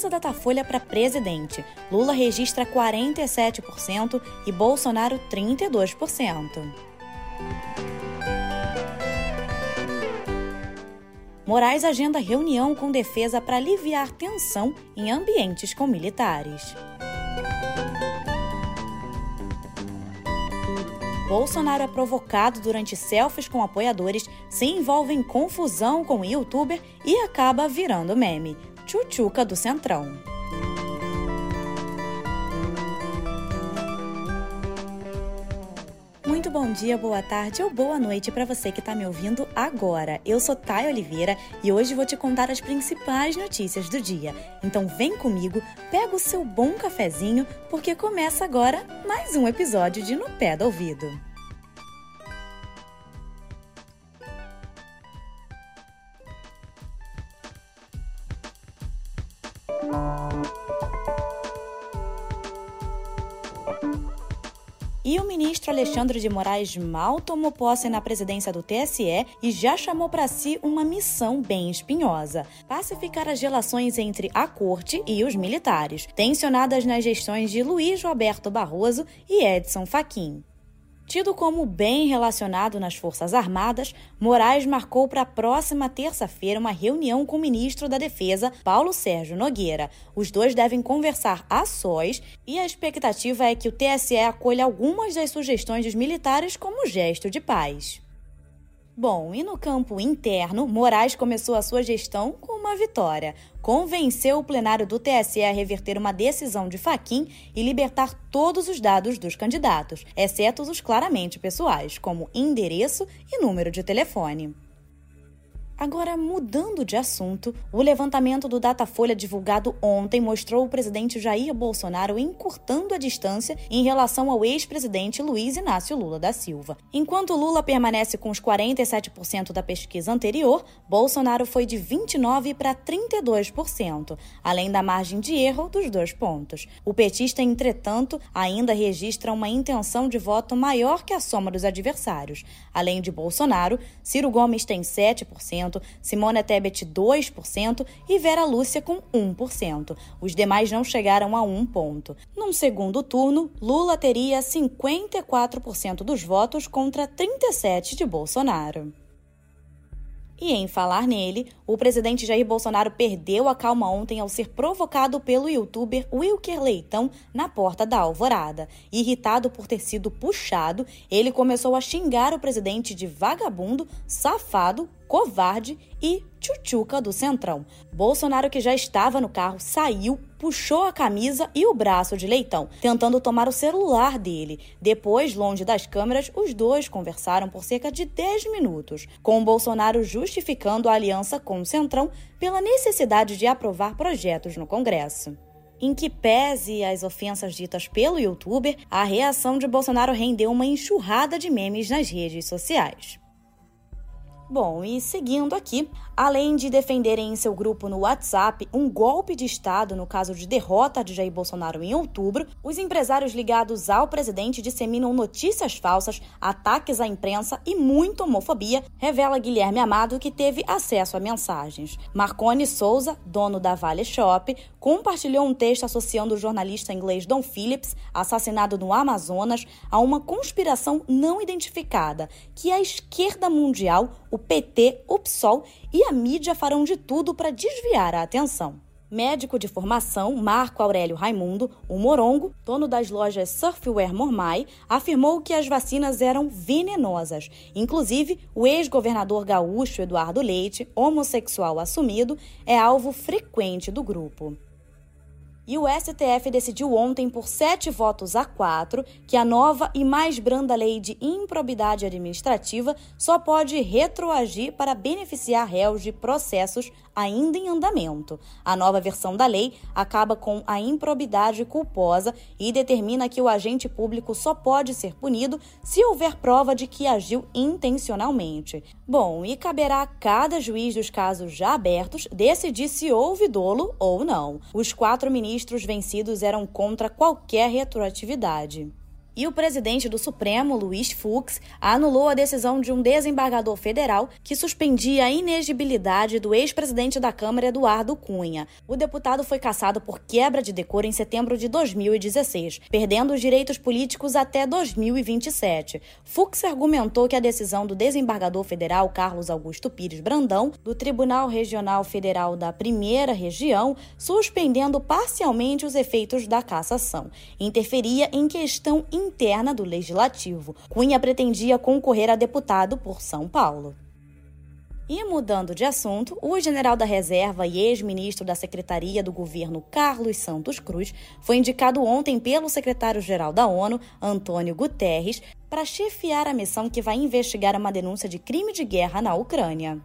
Pesquisa Datafolha para presidente. Lula registra 47% e Bolsonaro 32%. Moraes agenda reunião com defesa para aliviar tensão em ambientes com militares. Bolsonaro é provocado durante selfies com apoiadores, se envolve em confusão com o youtuber e acaba virando meme. Chuchuca do Centrão. Muito bom dia, boa tarde ou boa noite para você que está me ouvindo agora. Eu sou Thay Oliveira e hoje vou te contar as principais notícias do dia. Então vem comigo, pega o seu bom cafezinho, porque começa agora mais um episódio de No Pé do Ouvido. Ministro Alexandre de Moraes mal tomou posse na presidência do TSE e já chamou para si uma missão bem espinhosa: pacificar as relações entre a corte e os militares, tensionadas nas gestões de Luiz Roberto Barroso e Edson Fachin. Tido como bem relacionado nas Forças Armadas, Moraes marcou para a próxima terça-feira uma reunião com o ministro da Defesa, Paulo Sérgio Nogueira. Os dois devem conversar a sós e a expectativa é que o TSE acolha algumas das sugestões dos militares como gesto de paz. Bom, e no campo interno, Moraes começou a sua gestão com uma vitória. Convenceu o plenário do TSE a reverter uma decisão de Faquim e libertar todos os dados dos candidatos, exceto os claramente pessoais, como endereço e número de telefone. Agora, mudando de assunto, o levantamento do Datafolha divulgado ontem mostrou o presidente Jair Bolsonaro encurtando a distância em relação ao ex-presidente Luiz Inácio Lula da Silva. Enquanto Lula permanece com os 47% da pesquisa anterior, Bolsonaro foi de 29% para 32%, além da margem de erro dos dois pontos. O petista, entretanto, ainda registra uma intenção de voto maior que a soma dos adversários. Além de Bolsonaro, Ciro Gomes tem 7%. Simona Tebet 2% e Vera Lúcia com 1%. Os demais não chegaram a um ponto. Num segundo turno, Lula teria 54% dos votos contra 37% de Bolsonaro. E em falar nele, o presidente Jair Bolsonaro perdeu a calma ontem ao ser provocado pelo youtuber Wilker Leitão na porta da Alvorada. Irritado por ter sido puxado, ele começou a xingar o presidente de vagabundo, safado, covarde e tchutchuca do Centrão. Bolsonaro, que já estava no carro, saiu, puxou a camisa e o braço de Leitão, tentando tomar o celular dele. Depois, longe das câmeras, os dois conversaram por cerca de 10 minutos, com Bolsonaro justificando a aliança com o Centrão pela necessidade de aprovar projetos no Congresso. Em que pese as ofensas ditas pelo youtuber, a reação de Bolsonaro rendeu uma enxurrada de memes nas redes sociais. Bom, e seguindo aqui, além de defenderem em seu grupo no WhatsApp um golpe de Estado no caso de derrota de Jair Bolsonaro em outubro, os empresários ligados ao presidente disseminam notícias falsas, ataques à imprensa e muita homofobia, revela Guilherme Amado, que teve acesso a mensagens. Marcone Souza, dono da Vale Shop, compartilhou um texto associando o jornalista inglês Don Phillips, assassinado no Amazonas, a uma conspiração não identificada, que a esquerda mundial, o PT, o PSOL e a mídia farão de tudo para desviar a atenção. Médico de formação, Marco Aurélio Raimundo, o Morongo, dono das lojas Surfwear Mormai, afirmou que as vacinas eram venenosas. Inclusive, o ex-governador gaúcho Eduardo Leite, homossexual assumido, é alvo frequente do grupo. E o STF decidiu ontem, por sete votos a quatro, que a nova e mais branda lei de improbidade administrativa só pode retroagir para beneficiar réus de processos ainda em andamento. A nova versão da lei acaba com a improbidade culposa e determina que o agente público só pode ser punido se houver prova de que agiu intencionalmente. Bom, e caberá a cada juiz dos casos já abertos decidir se houve dolo ou não. Os quatro ministros vencidos eram contra qualquer retroatividade. E o presidente do Supremo, Luiz Fux, anulou a decisão de um desembargador federal que suspendia a inegibilidade do ex-presidente da Câmara, Eduardo Cunha. O deputado foi cassado por quebra de decoro em setembro de 2016, perdendo os direitos políticos até 2027. Fux argumentou que a decisão do desembargador federal Carlos Augusto Pires Brandão, do Tribunal Regional Federal da Primeira Região, suspendendo parcialmente os efeitos da cassação, interferia em questão interna do legislativo. Cunha pretendia concorrer a deputado por São Paulo. E mudando de assunto, o general da reserva e ex-ministro da Secretaria do Governo Carlos Santos Cruz foi indicado ontem pelo secretário-geral da ONU, Antônio Guterres, para chefiar a missão que vai investigar uma denúncia de crime de guerra na Ucrânia.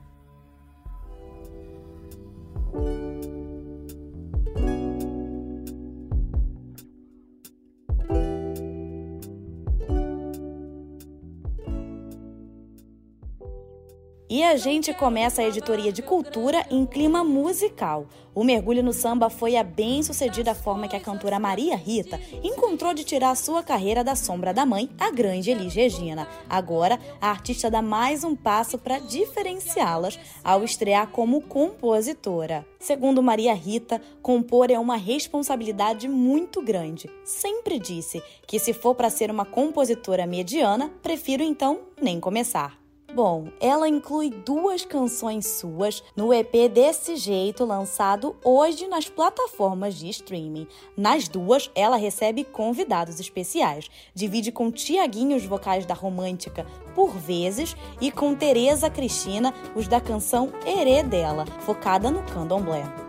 E a gente começa a editoria de cultura em clima musical. O mergulho no samba foi a bem-sucedida forma que a cantora Maria Rita encontrou de tirar sua carreira da sombra da mãe, a grande Elis Regina. Agora, a artista dá mais um passo para diferenciá-las ao estrear como compositora. Segundo Maria Rita, compor é uma responsabilidade muito grande. Sempre disse que se for para ser uma compositora mediana, prefiro então nem começar. Bom, ela inclui duas canções suas no EP Desse Jeito, lançado hoje nas plataformas de streaming. Nas duas, ela recebe convidados especiais. Divide com Tiaguinho os vocais da romântica Por Vezes e com Tereza Cristina os da canção Herê dela, focada no candomblé.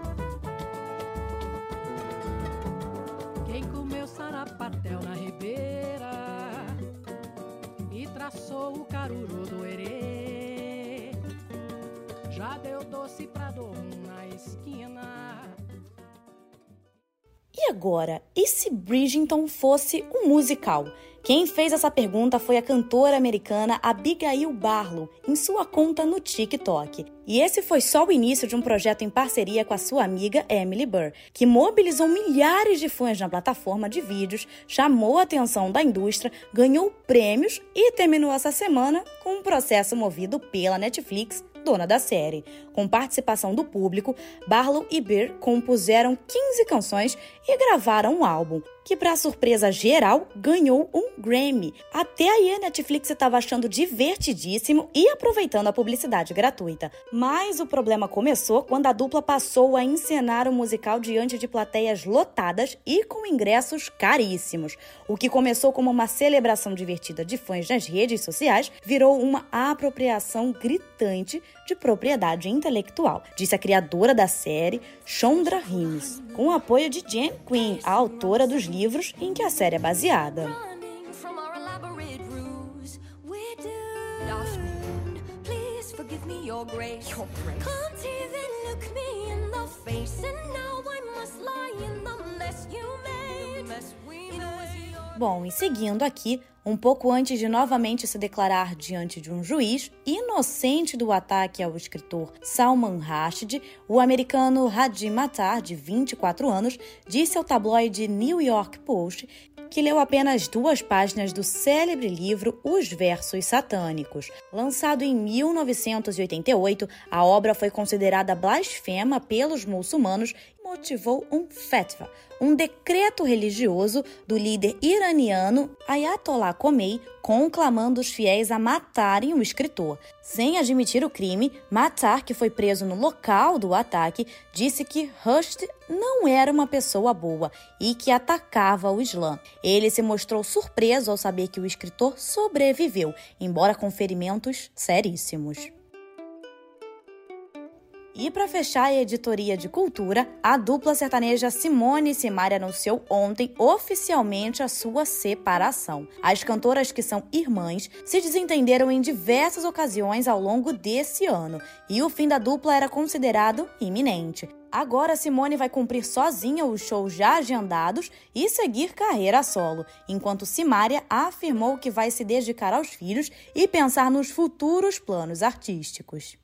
E agora, e se Bridgerton fosse um musical? Quem fez essa pergunta foi a cantora americana Abigail Barlow, em sua conta no TikTok. E esse foi só o início de um projeto em parceria com a sua amiga Emily Burr, que mobilizou milhares de fãs na plataforma de vídeos, chamou a atenção da indústria, ganhou prêmios e terminou essa semana com um processo movido pela Netflix dona da série. Com participação do público, Barlow e Beer compuseram 15 canções e gravaram um álbum que, para surpresa geral, ganhou um Grammy. Até aí a Netflix estava achando divertidíssimo e aproveitando a publicidade gratuita. Mas o problema começou quando a dupla passou a encenar o musical diante de plateias lotadas e com ingressos caríssimos. O que começou como uma celebração divertida de fãs nas redes sociais virou uma apropriação gritante de propriedade intelectual, disse a criadora da série, Shondra Rhimes, com o apoio de Jen Quinn, a autora dos livros em que a série é baseada. Bom, e seguindo aqui, um pouco antes de novamente se declarar diante de um juiz inocente do ataque ao escritor Salman Rushdie, o americano Hadi Matar, de 24 anos, disse ao tabloide New York Post que leu apenas duas páginas do célebre livro Os Versos Satânicos. Lançado em 1988, a obra foi considerada blasfema pelos muçulmanos motivou um fatwa, um decreto religioso do líder iraniano Ayatollah Khomeini, conclamando os fiéis a matarem o escritor. Sem admitir o crime, Matar, que foi preso no local do ataque, disse que Rushdie não era uma pessoa boa e que atacava o Islã. Ele se mostrou surpreso ao saber que o escritor sobreviveu, embora com ferimentos seríssimos. E para fechar a editoria de cultura, a dupla sertaneja Simone e Simaria anunciou ontem oficialmente a sua separação. As cantoras, que são irmãs, se desentenderam em diversas ocasiões ao longo desse ano, e o fim da dupla era considerado iminente. Agora Simone vai cumprir sozinha os shows já agendados e seguir carreira solo, enquanto Simária afirmou que vai se dedicar aos filhos e pensar nos futuros planos artísticos.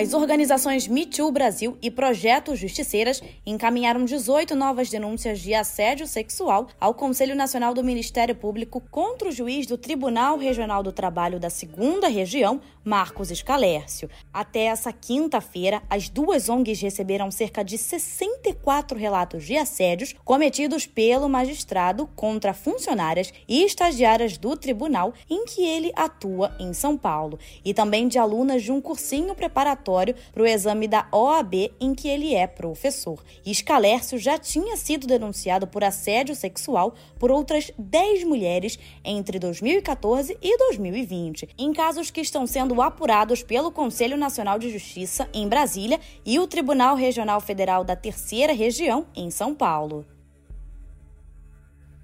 As organizações Me Too Brasil e Projeto Justiceiras encaminharam 18 novas denúncias de assédio sexual ao Conselho Nacional do Ministério Público contra o juiz do Tribunal Regional do Trabalho da Segunda Região, Marcos Escalércio. Até essa quinta-feira, as duas ONGs receberam cerca de 64 relatos de assédios cometidos pelo magistrado contra funcionárias e estagiárias do tribunal em que ele atua em São Paulo, e também de alunas de um cursinho preparatório para o exame da OAB em que ele é professor. Escalércio já tinha sido denunciado por assédio sexual por outras 10 mulheres entre 2014 e 2020, em casos que estão sendo apurados pelo Conselho Nacional de Justiça em Brasília e o Tribunal Regional Federal da Terceira Região em São Paulo.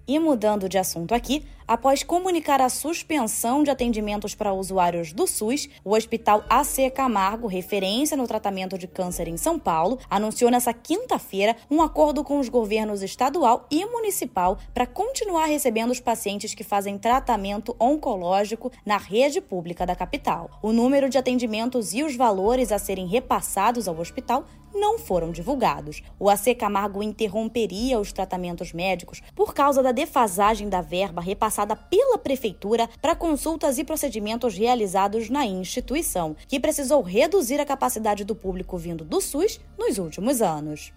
E mudando de assunto aqui, após comunicar a suspensão de atendimentos para usuários do SUS, o Hospital AC Camargo, referência no tratamento de câncer em São Paulo, anunciou nesta quinta-feira um acordo com os governos estadual e municipal para continuar recebendo os pacientes que fazem tratamento oncológico na rede pública da capital. O número de atendimentos e os valores a serem repassados ao hospital não foram divulgados. O AC Camargo interromperia os tratamentos médicos por causa da defasagem da verba repassada pela prefeitura para consultas e procedimentos realizados na instituição, que precisou reduzir a capacidade do público vindo do SUS nos últimos anos.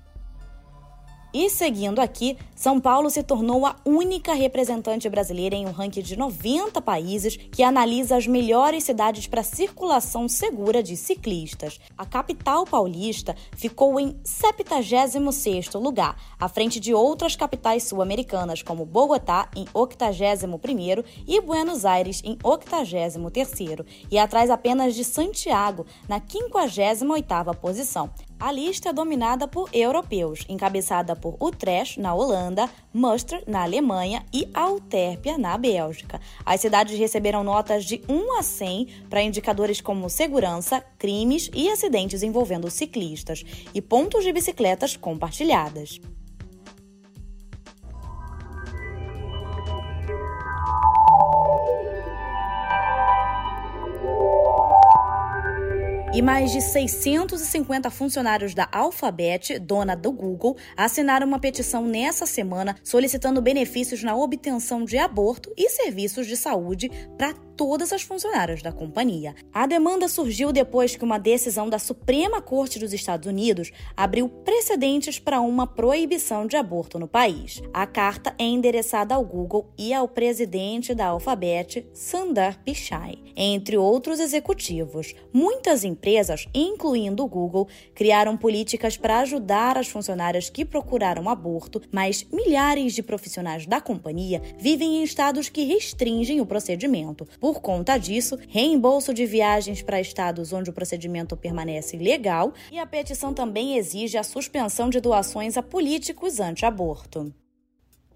E seguindo aqui, São Paulo se tornou a única representante brasileira em um ranking de 90 países que analisa as melhores cidades para circulação segura de ciclistas. A capital paulista ficou em 76º lugar, à frente de outras capitais sul-americanas como Bogotá em 81º e Buenos Aires em 83º, e atrás apenas de Santiago na 58ª posição. A lista é dominada por europeus, encabeçada por Utrecht, na Holanda, Münster, na Alemanha e Alterpia, na Bélgica. As cidades receberam notas de 1 a 100 para indicadores como segurança, crimes e acidentes envolvendo ciclistas, e pontos de bicicletas compartilhadas. E mais de 650 funcionários da Alphabet, dona do Google, assinaram uma petição nessa semana solicitando benefícios na obtenção de aborto e serviços de saúde para todas as funcionárias da companhia. A demanda surgiu depois que uma decisão da Suprema Corte dos Estados Unidos abriu precedentes para uma proibição de aborto no país. A carta é endereçada ao Google e ao presidente da Alphabet, Sundar Pichai, entre outros executivos. Muitas empresas, incluindo o Google, criaram políticas para ajudar as funcionárias que procuraram aborto, mas milhares de profissionais da companhia vivem em estados que restringem o procedimento. Por conta disso, reembolso de viagens para estados onde o procedimento permanece legal e a petição também exige a suspensão de doações a políticos anti-aborto.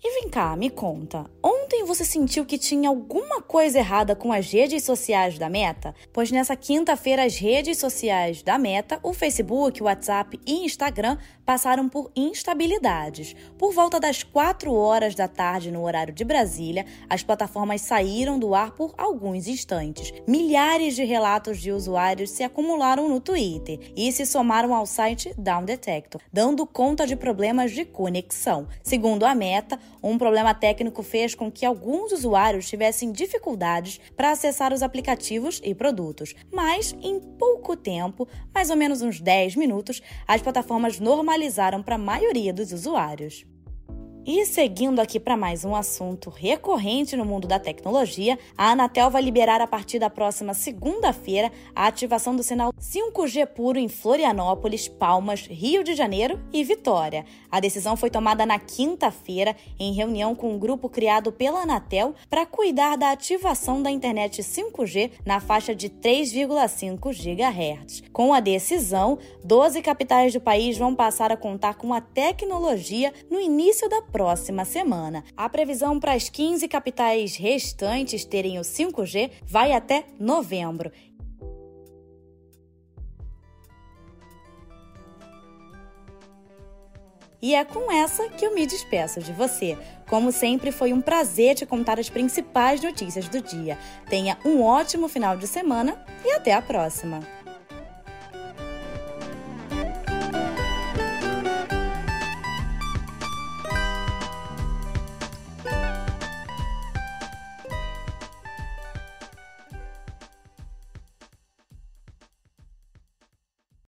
E vem cá, me conta. Ontem você sentiu que tinha alguma coisa errada com as redes sociais da Meta? Pois nessa quinta-feira as redes sociais da Meta, o Facebook, o WhatsApp e Instagram passaram por instabilidades. Por volta das 4 horas da tarde no horário de Brasília, as plataformas saíram do ar por alguns instantes. Milhares de relatos de usuários se acumularam no Twitter e se somaram ao site Down Detector, dando conta de problemas de conexão. Segundo a Meta, um problema técnico fez com que alguns usuários tivessem dificuldades para acessar os aplicativos e produtos. Mas, em pouco tempo, mais ou menos uns 10 minutos, as plataformas normalizaram para a maioria dos usuários. E seguindo aqui para mais um assunto recorrente no mundo da tecnologia, a Anatel vai liberar a partir da próxima segunda-feira a ativação do sinal 5G puro em Florianópolis, Palmas, Rio de Janeiro e Vitória. A decisão foi tomada na quinta-feira em reunião com um grupo criado pela Anatel para cuidar da ativação da internet 5G na faixa de 3,5 GHz. Com a decisão, 12 capitais do país vão passar a contar com a tecnologia no início da próxima semana. A previsão para as 15 capitais restantes terem o 5G vai até novembro. E é com essa que eu me despeço de você. Como sempre, foi um prazer te contar as principais notícias do dia. Tenha um ótimo final de semana e até a próxima!